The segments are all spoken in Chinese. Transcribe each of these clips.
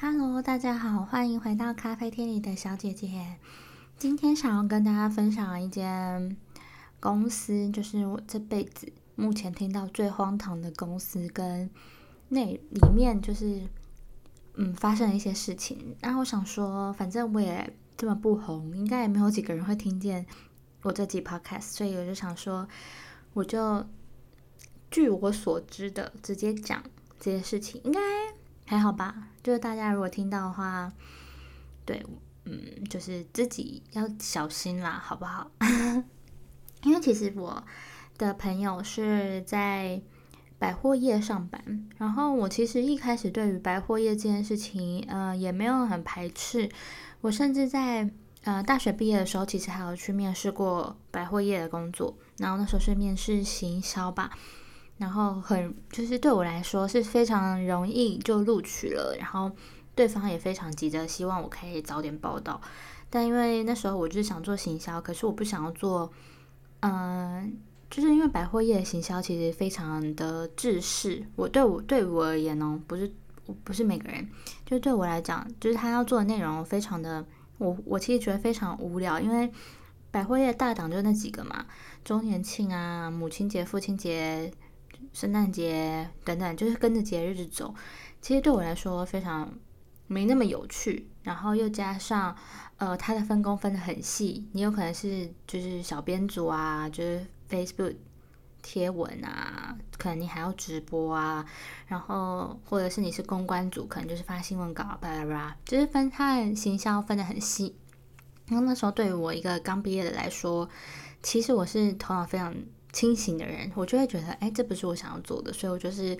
Hello，大家好，欢迎回到咖啡厅里的小姐姐。今天想要跟大家分享一间公司，就是我这辈子目前听到最荒唐的公司，跟那里面就是嗯发生了一些事情。然后我想说，反正我也这么不红，应该也没有几个人会听见我这集 Podcast，所以我就想说，我就据我所知的直接讲这些事情，应该。还好吧，就是大家如果听到的话，对，嗯，就是自己要小心啦，好不好？因为其实我的朋友是在百货业上班，然后我其实一开始对于百货业这件事情，呃，也没有很排斥。我甚至在呃大学毕业的时候，其实还有去面试过百货业的工作，然后那时候是面试行销吧。然后很就是对我来说是非常容易就录取了，然后对方也非常急着希望我可以早点报道，但因为那时候我就是想做行销，可是我不想要做，嗯，就是因为百货业的行销其实非常的制式，我对我对我而言呢，不是不是每个人，就对我来讲，就是他要做的内容非常的，我我其实觉得非常无聊，因为百货业大档就那几个嘛，周年庆啊，母亲节、父亲节。圣诞节等等，就是跟着节日走，其实对我来说非常没那么有趣。然后又加上，呃，它的分工分得很细，你有可能是就是小编组啊，就是 Facebook 贴文啊，可能你还要直播啊，然后或者是你是公关组，可能就是发新闻稿，巴拉巴拉，就是分他的行销分得很细。然后那时候对于我一个刚毕业的来说，其实我是头脑非常。清醒的人，我就会觉得，哎，这不是我想要做的，所以我就是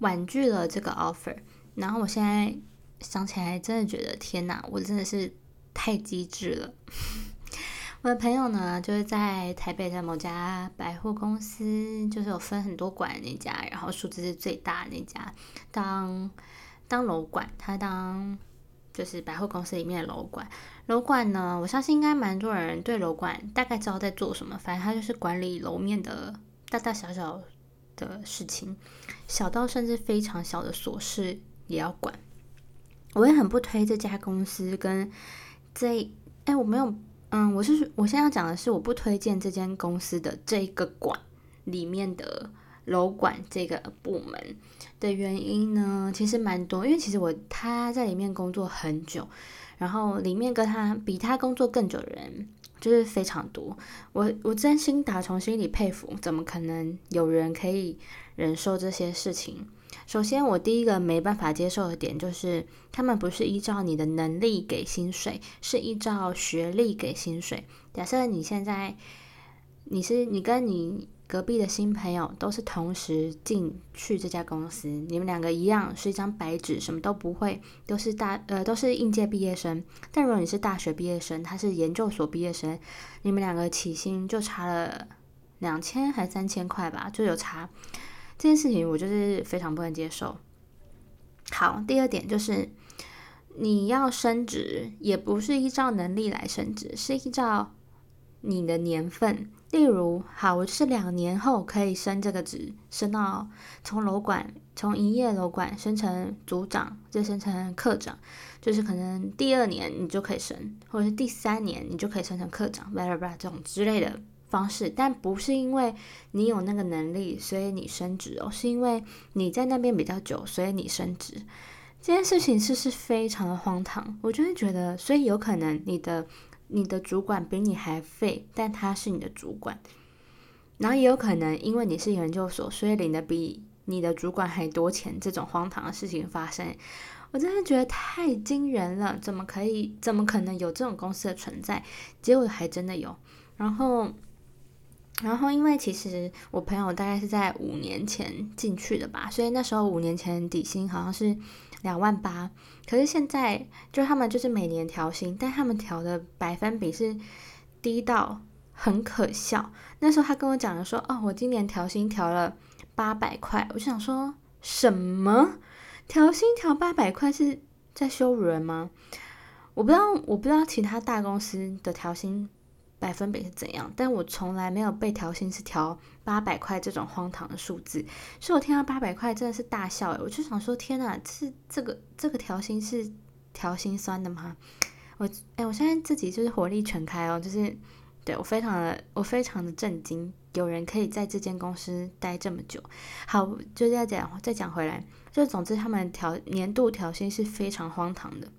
婉拒了这个 offer。然后我现在想起来，真的觉得天哪，我真的是太机智了。我的朋友呢，就是在台北的某家百货公司，就是有分很多馆那家，然后数字是最大的那家，当当楼管，他当。就是百货公司里面的楼管，楼管呢，我相信应该蛮多人对楼管大概知道在做什么。反正他就是管理楼面的大大小小的事情，小到甚至非常小的琐事也要管。我也很不推这家公司跟这，哎，我没有，嗯，我是我现在要讲的是，我不推荐这间公司的这个馆里面的。楼管这个部门的原因呢，其实蛮多，因为其实我他在里面工作很久，然后里面跟他比他工作更久的人就是非常多。我我真心打从心里佩服，怎么可能有人可以忍受这些事情？首先，我第一个没办法接受的点就是，他们不是依照你的能力给薪水，是依照学历给薪水。假设你现在你是你跟你。隔壁的新朋友都是同时进去这家公司，你们两个一样是一张白纸，什么都不会，都是大呃都是应届毕业生。但如果你是大学毕业生，他是研究所毕业生，你们两个起薪就差了两千还三千块吧，就有差。这件事情我就是非常不能接受。好，第二点就是你要升职，也不是依照能力来升职，是依照你的年份。例如，好，我是两年后可以升这个职，升到从楼管，从营业楼管升成组长，再升成科长，就是可能第二年你就可以升，或者是第三年你就可以升成科长，巴拉巴拉这种之类的方式。但不是因为你有那个能力，所以你升职哦，是因为你在那边比较久，所以你升职。这件事情是是非常的荒唐，我就会觉得，所以有可能你的。你的主管比你还废，但他是你的主管，然后也有可能因为你是研究所，所以领的比你的主管还多钱。这种荒唐的事情发生，我真的觉得太惊人了！怎么可以？怎么可能有这种公司的存在？结果还真的有。然后，然后因为其实我朋友大概是在五年前进去的吧，所以那时候五年前底薪好像是。两万八，可是现在就他们就是每年调薪，但他们调的百分比是低到很可笑。那时候他跟我讲的说：“哦，我今年调薪调了八百块。”我就想说什么调薪调八百块是在羞辱人吗？我不知道，我不知道其他大公司的调薪百分比是怎样，但我从来没有被调薪是调八百块这种荒唐的数字，所以我听到八百块真的是大笑诶，我就想说天哪，是这个这个调薪是调心酸的吗？我哎，我现在自己就是火力全开哦，就是对我非常的我非常的震惊，有人可以在这间公司待这么久。好，就再讲再讲回来，就总之他们调年度调薪是非常荒唐的，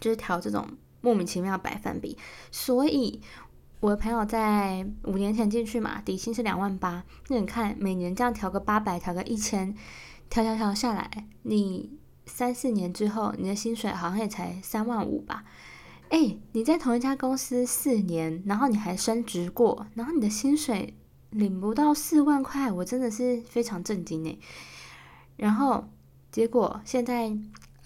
就是调这种。莫名其妙百分比，所以我的朋友在五年前进去嘛，底薪是两万八。那你看，每年这样调个八百，调个一千，调调调下来，你三四年之后，你的薪水好像也才三万五吧？哎，你在同一家公司四年，然后你还升职过，然后你的薪水领不到四万块，我真的是非常震惊呢。然后结果现在。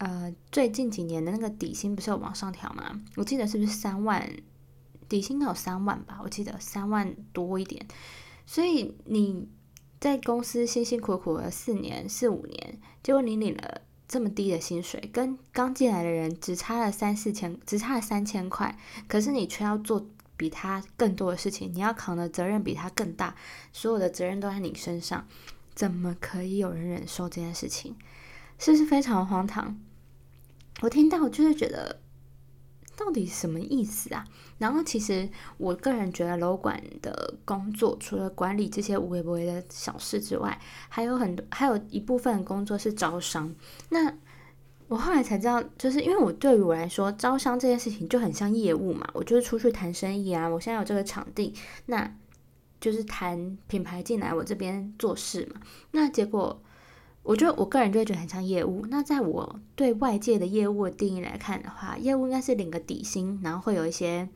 呃，最近几年的那个底薪不是有往上调吗？我记得是不是三万？底薪有三万吧？我记得三万多一点。所以你在公司辛辛苦苦了四年、四五年，结果你领了这么低的薪水，跟刚进来的人只差了三四千，只差了三千块，可是你却要做比他更多的事情，你要扛的责任比他更大，所有的责任都在你身上，怎么可以有人忍受这件事情？是不是非常荒唐？我听到就是觉得，到底什么意思啊？然后其实我个人觉得楼管的工作，除了管理这些无微不微的小事之外，还有很多，还有一部分工作是招商。那我后来才知道，就是因为我对于我来说，招商这件事情就很像业务嘛，我就是出去谈生意啊。我现在有这个场地，那就是谈品牌进来我这边做事嘛。那结果。我觉得我个人就会觉得很像业务。那在我对外界的业务的定义来看的话，业务应该是领个底薪，然后会有一些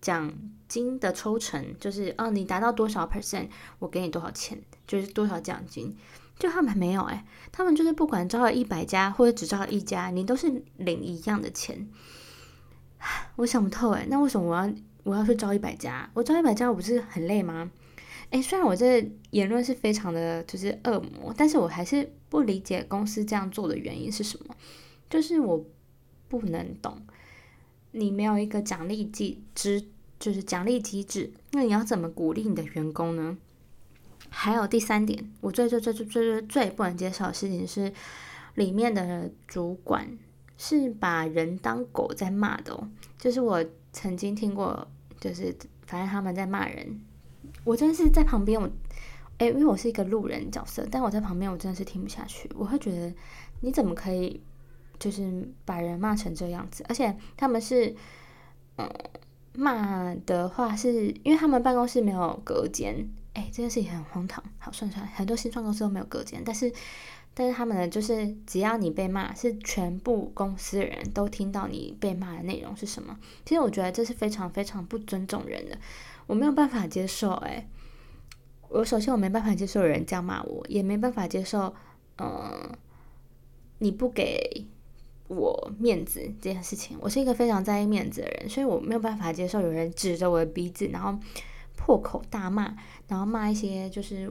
奖金的抽成，就是哦，你达到多少 percent，我给你多少钱，就是多少奖金。就他们没有哎，他们就是不管招了一百家或者只招了一家，你都是领一样的钱。我想不透哎，那为什么我要我要去招一百家？我招一百家我不是很累吗？哎，虽然我这言论是非常的就是恶魔，但是我还是不理解公司这样做的原因是什么。就是我不能懂，你没有一个奖励机制，就是奖励机制，那你要怎么鼓励你的员工呢？还有第三点，我最最最最最最最不能接受的事情是，里面的主管是把人当狗在骂的哦。就是我曾经听过，就是反正他们在骂人。我真的是在旁边，我，哎，因为我是一个路人角色，但我在旁边，我真的是听不下去。我会觉得，你怎么可以，就是把人骂成这样子？而且他们是，嗯，骂的话是因为他们办公室没有隔间，哎，这件事情很荒唐。好，算算，很多新创公司都没有隔间，但是，但是他们呢，就是只要你被骂，是全部公司的人都听到你被骂的内容是什么。其实我觉得这是非常非常不尊重人的。我没有办法接受，哎，我首先我没办法接受有人这样骂我，也没办法接受，嗯，你不给我面子这件事情。我是一个非常在意面子的人，所以我没有办法接受有人指着我的鼻子，然后破口大骂，然后骂一些就是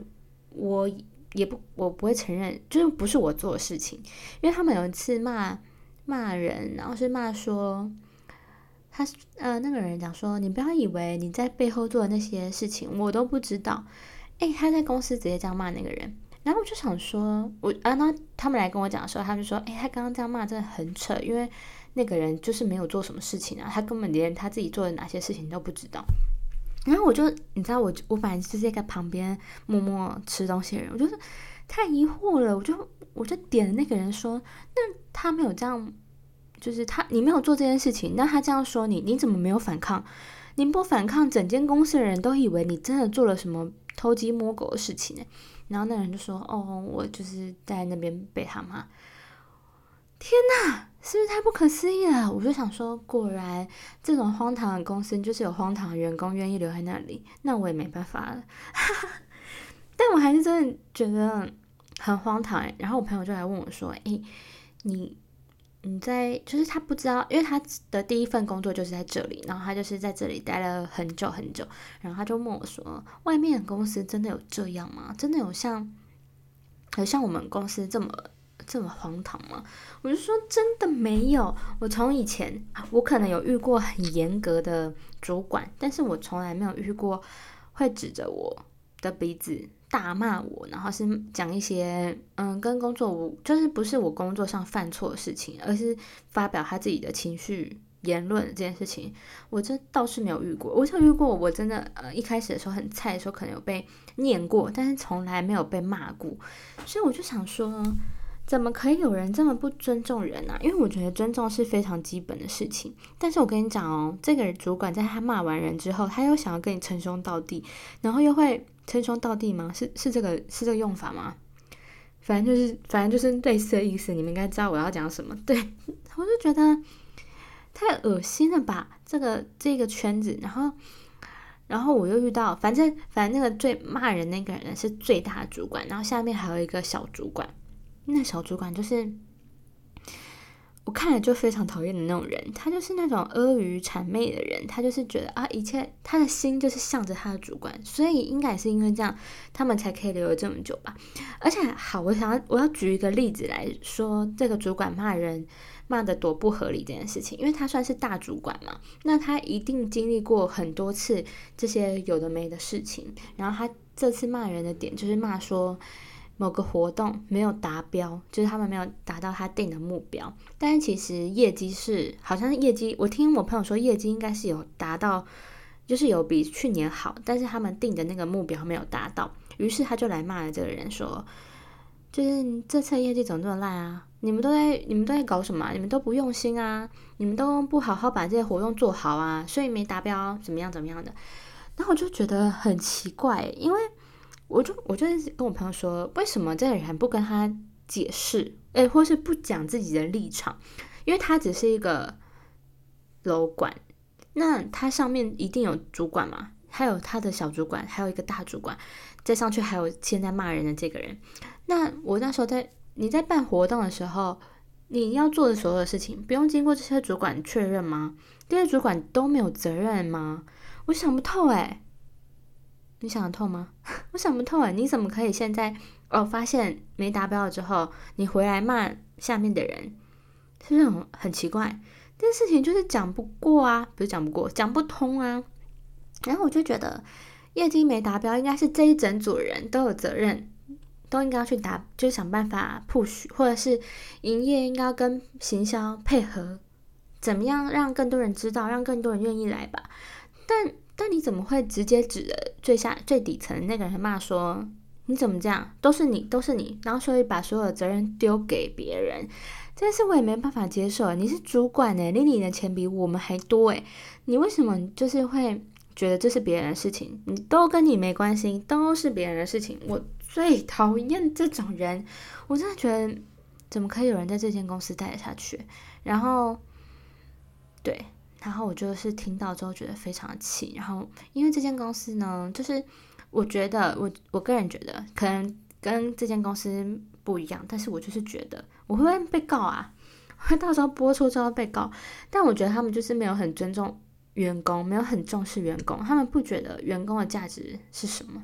我也不我不会承认，就是不是我做的事情。因为他们有一次骂骂人，然后是骂说。他呃，那个人讲说，你不要以为你在背后做的那些事情我都不知道。诶，他在公司直接这样骂那个人，然后我就想说，我啊，那他们来跟我讲的时候，他就说，诶，他刚刚这样骂真的很扯，因为那个人就是没有做什么事情啊，他根本连他自己做的哪些事情都不知道。然后我就，你知道，我我反正就是在旁边默默吃东西的人，我就是太疑惑了，我就我就点那个人说，那他没有这样。就是他，你没有做这件事情，那他这样说你，你怎么没有反抗？你不反抗，整间公司的人都以为你真的做了什么偷鸡摸狗的事情呢。然后那人就说：“哦，我就是在那边被他骂。”天哪，是不是太不可思议了？我就想说，果然这种荒唐的公司就是有荒唐的员工愿意留在那里，那我也没办法了。但我还是真的觉得很荒唐。然后我朋友就来问我说：“诶，你？”你在就是他不知道，因为他的第一份工作就是在这里，然后他就是在这里待了很久很久，然后他就问我说：“外面的公司真的有这样吗？真的有像，有像我们公司这么这么荒唐吗？我就说真的没有。我从以前我可能有遇过很严格的主管，但是我从来没有遇过会指着我的鼻子大骂我，然后是讲一些嗯跟工作无就是不是我工作上犯错的事情，而是发表他自己的情绪。言论这件事情，我这倒是没有遇过。我有遇过，我真的呃一开始的时候很菜的时候，可能有被念过，但是从来没有被骂过。所以我就想说，怎么可以有人这么不尊重人呢？因为我觉得尊重是非常基本的事情。但是我跟你讲哦，这个主管在他骂完人之后，他又想要跟你称兄道弟，然后又会称兄道弟吗？是是这个是这个用法吗？反正就是反正就是类似的意思。你们应该知道我要讲什么。对 我就觉得。太恶心了吧！这个这个圈子，然后，然后我又遇到，反正反正那个最骂人那个人是最大的主管，然后下面还有一个小主管，那小主管就是我看了就非常讨厌的那种人，他就是那种阿谀谄媚的人，他就是觉得啊，一切他的心就是向着他的主管，所以应该也是因为这样，他们才可以留了这么久吧。而且好，我想要我要举一个例子来说，这个主管骂人。骂的多不合理这件事情，因为他算是大主管嘛，那他一定经历过很多次这些有的没的事情。然后他这次骂人的点就是骂说某个活动没有达标，就是他们没有达到他定的目标。但是其实业绩是好像是业绩，我听我朋友说业绩应该是有达到，就是有比去年好，但是他们定的那个目标没有达到。于是他就来骂了这个人说，就是这次业绩怎么这么烂啊？你们都在，你们都在搞什么？你们都不用心啊！你们都不好好把这些活动做好啊，所以没达标，怎么样怎么样的？然后我就觉得很奇怪，因为我就我就跟我朋友说，为什么这个人不跟他解释，诶，或是不讲自己的立场？因为他只是一个楼管，那他上面一定有主管嘛，还有他的小主管，还有一个大主管，再上去还有现在骂人的这个人。那我那时候在。你在办活动的时候，你要做的所有的事情，不用经过这些主管确认吗？这些主管都没有责任吗？我想不透哎，你想得透吗？我想不透哎，你怎么可以现在哦发现没达标了之后，你回来骂下面的人，是不是很很奇怪？这事情就是讲不过啊，不是讲不过，讲不通啊。然后我就觉得业绩没达标，应该是这一整组人都有责任。都应该要去打，就是想办法 push，或者是营业应该要跟行销配合，怎么样让更多人知道，让更多人愿意来吧。但但你怎么会直接指着最下最底层那个人骂说你怎么这样？都是你，都是你，然后所以把所有的责任丢给别人，这件事我也没办法接受。你是主管呢，你的钱比我们还多诶，你为什么就是会觉得这是别人的事情？你都跟你没关系，都是别人的事情，我。最讨厌这种人，我真的觉得怎么可以有人在这间公司待得下去？然后，对，然后我就是听到之后觉得非常的气。然后，因为这间公司呢，就是我觉得我我个人觉得可能跟这间公司不一样，但是我就是觉得我会不会被告啊？会到时候播出之后被告？但我觉得他们就是没有很尊重员工，没有很重视员工，他们不觉得员工的价值是什么，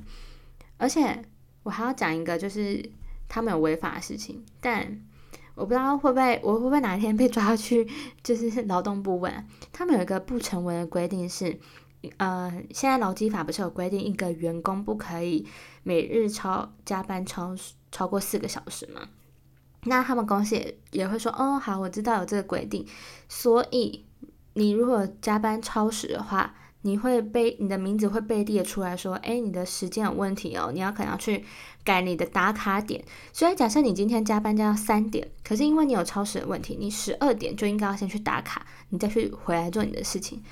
而且。我还要讲一个，就是他们有违法的事情，但我不知道会不会，我会不会哪一天被抓去，就是劳动部问。他们有一个不成文的规定是，呃，现在劳基法不是有规定，一个员工不可以每日超加班超超过四个小时吗？那他们公司也也会说，哦，好，我知道有这个规定，所以你如果加班超时的话。你会被你的名字会被列出来说，哎，你的时间有问题哦，你要可能要去改你的打卡点。所以假设你今天加班加到三点，可是因为你有超时的问题，你十二点就应该要先去打卡，你再去回来做你的事情，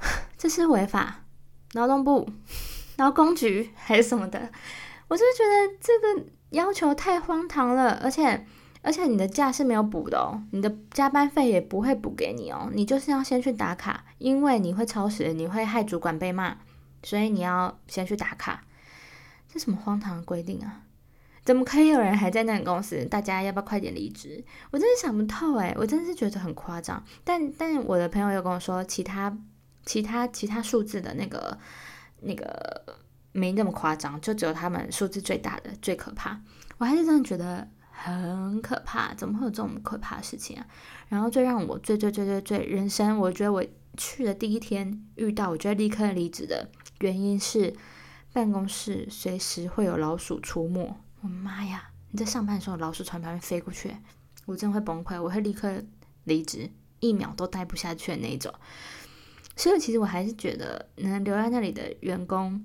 这是违法。劳动部、劳工局 还是什么的，我就觉得这个要求太荒唐了，而且。而且你的假是没有补的哦，你的加班费也不会补给你哦，你就是要先去打卡，因为你会超时，你会害主管被骂，所以你要先去打卡。这什么荒唐的规定啊？怎么可以有人还在那个公司？大家要不要快点离职？我真的想不透诶，我真的是觉得很夸张。但但我的朋友又跟我说，其他其他其他数字的那个那个没那么夸张，就只有他们数字最大的最可怕。我还是真的觉得。很可怕，怎么会有这种可怕的事情啊？然后最让我最最最最最人生，我觉得我去的第一天遇到，我觉得立刻离职的原因是办公室随时会有老鼠出没。我妈呀！你在上班的时候，老鼠从旁边飞过去，我真的会崩溃，我会立刻离职，一秒都待不下去的那种。所以其实我还是觉得能留在那里的员工。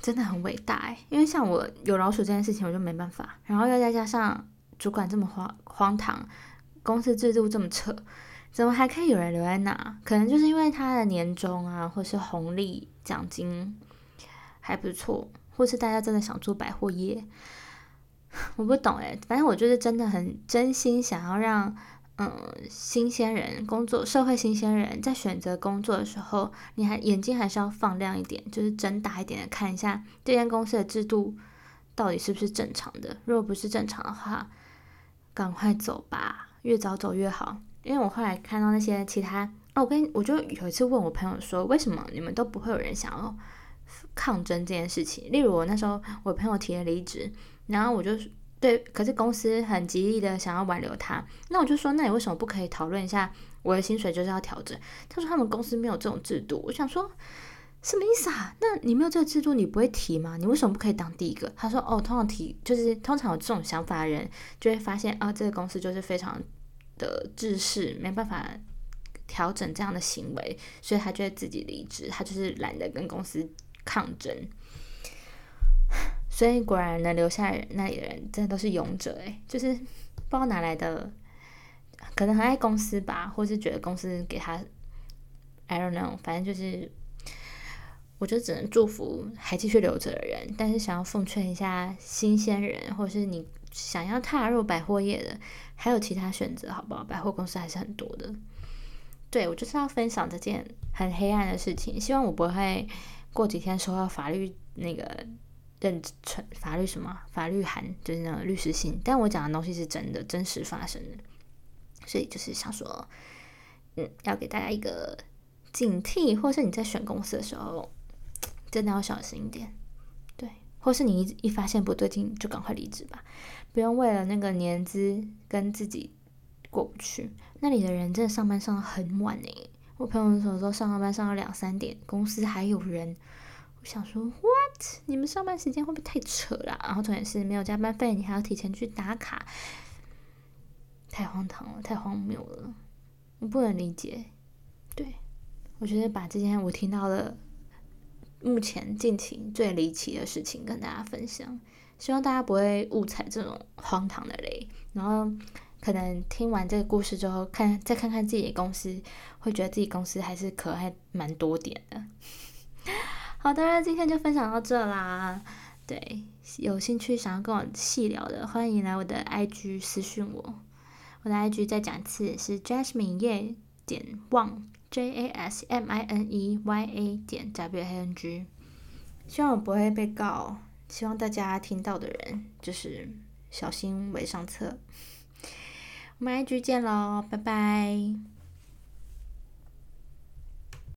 真的很伟大哎，因为像我有老鼠这件事情，我就没办法。然后又再加上主管这么荒荒唐，公司制度这么扯，怎么还可以有人留在那？可能就是因为他的年终啊，或是红利奖金还不错，或是大家真的想做百货业，我不懂哎。反正我就是真的很真心想要让。嗯，新鲜人工作，社会新鲜人在选择工作的时候，你还眼睛还是要放亮一点，就是睁大一点的看一下这间公司的制度到底是不是正常的。如果不是正常的话，赶快走吧，越早走越好。因为我后来看到那些其他，哦，我跟我就有一次问我朋友说，为什么你们都不会有人想要抗争这件事情？例如我那时候我朋友提了离职，然后我就。对，可是公司很极力的想要挽留他，那我就说，那你为什么不可以讨论一下我的薪水就是要调整？他说他们公司没有这种制度。我想说，什么意思啊？那你没有这个制度，你不会提吗？你为什么不可以当第一个？他说，哦，通常提就是通常有这种想法的人，就会发现啊，这个公司就是非常的制式，没办法调整这样的行为，所以他就会自己离职，他就是懒得跟公司抗争。所以果然能留下那里的人，真的都是勇者诶，就是不知道哪来的，可能很爱公司吧，或是觉得公司给他，I don't know，反正就是，我就只能祝福还继续留着的人。但是想要奉劝一下新鲜人，或是你想要踏入百货业的，还有其他选择，好不好？百货公司还是很多的。对我就是要分享这件很黑暗的事情，希望我不会过几天收到法律那个。认成法律什么法律函就是那个律师信，但我讲的东西是真的，真实发生的，所以就是想说，嗯，要给大家一个警惕，或是你在选公司的时候，真的要小心一点，对，或是你一一发现不对劲，就赶快离职吧，不用为了那个年资跟自己过不去。那里的人真的上班上的很晚诶，我朋友有时候上班上到两三点，公司还有人。我想说，what？你们上班时间会不会太扯了？然后重点是没有加班费，你还要提前去打卡，太荒唐了，太荒谬了，我不能理解。对，我觉得把这件我听到的目前近期最离奇的事情跟大家分享，希望大家不会误踩这种荒唐的雷。然后可能听完这个故事之后，看再看看自己的公司，会觉得自己公司还是可爱蛮多点的。好的，今天就分享到这啦。对，有兴趣想要跟我细聊的，欢迎来我的 IG 私讯我。我的 IG 再讲一次是 Jasmine 叶点 Wang，J A S M I N E Y A 点 W A N G。希望我不会被告，希望大家听到的人就是小心为上策。我们 IG 见喽，拜拜。